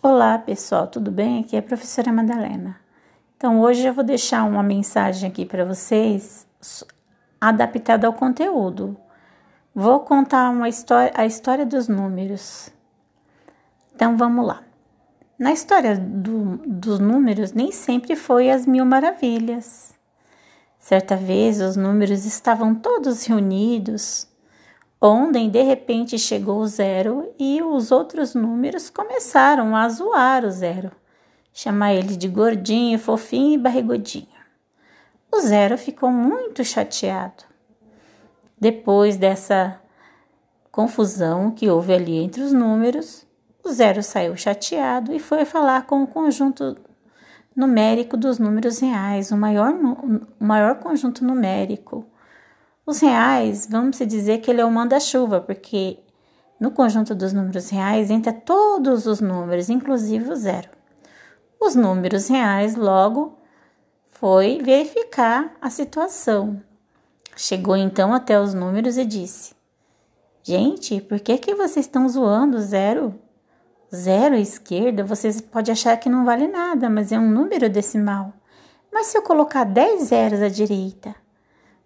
Olá pessoal, tudo bem? Aqui é a professora Madalena. Então hoje eu vou deixar uma mensagem aqui para vocês adaptada ao conteúdo. Vou contar uma história, a história dos números. Então vamos lá. Na história do, dos números, nem sempre foi as mil maravilhas. Certa vez os números estavam todos reunidos Ontem, de repente, chegou o zero e os outros números começaram a zoar o zero, chamar ele de gordinho, fofinho e barrigudinho. O zero ficou muito chateado. Depois dessa confusão que houve ali entre os números, o zero saiu chateado e foi falar com o conjunto numérico dos números reais, o maior, o maior conjunto numérico os reais, vamos dizer que ele é o manda-chuva, porque no conjunto dos números reais entra todos os números, inclusive o zero. Os números reais logo foi verificar a situação. Chegou então até os números e disse: Gente, por que, que vocês estão zoando zero? Zero à esquerda, vocês podem achar que não vale nada, mas é um número decimal. Mas se eu colocar 10 zeros à direita,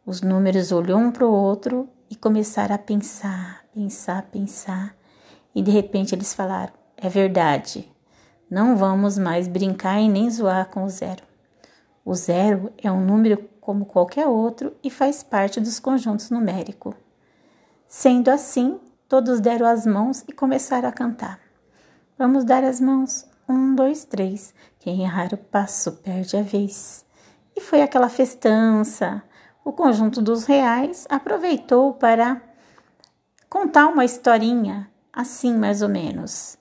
os números olhou um para o outro e começaram a pensar, pensar, pensar. E de repente eles falaram: É verdade, não vamos mais brincar e nem zoar com o zero. O zero é um número como qualquer outro e faz parte dos conjuntos numéricos. Sendo assim, todos deram as mãos e começaram a cantar. Vamos dar as mãos. Um, dois, três. Quem errar o passo perde a vez. E foi aquela festança o conjunto dos reais aproveitou para contar uma historinha assim mais ou menos.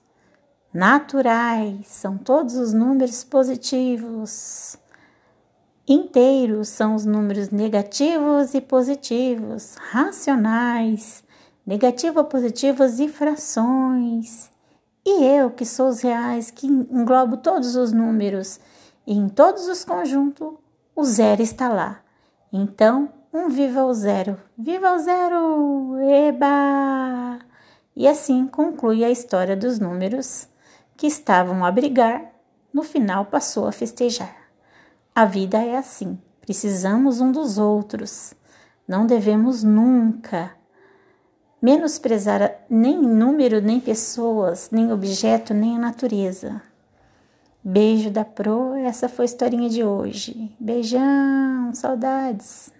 Naturais são todos os números positivos. Inteiros são os números negativos e positivos. Racionais, negativo, positivos e frações. E eu, que sou os reais, que englobo todos os números e em todos os conjuntos, o zero está lá. Então, um viva o zero, viva o zero, eba! E assim conclui a história dos números que estavam a brigar, no final passou a festejar. A vida é assim, precisamos um dos outros. Não devemos nunca menosprezar nem número, nem pessoas, nem objeto, nem a natureza. Beijo da Pro, essa foi a historinha de hoje. Beijão, saudades.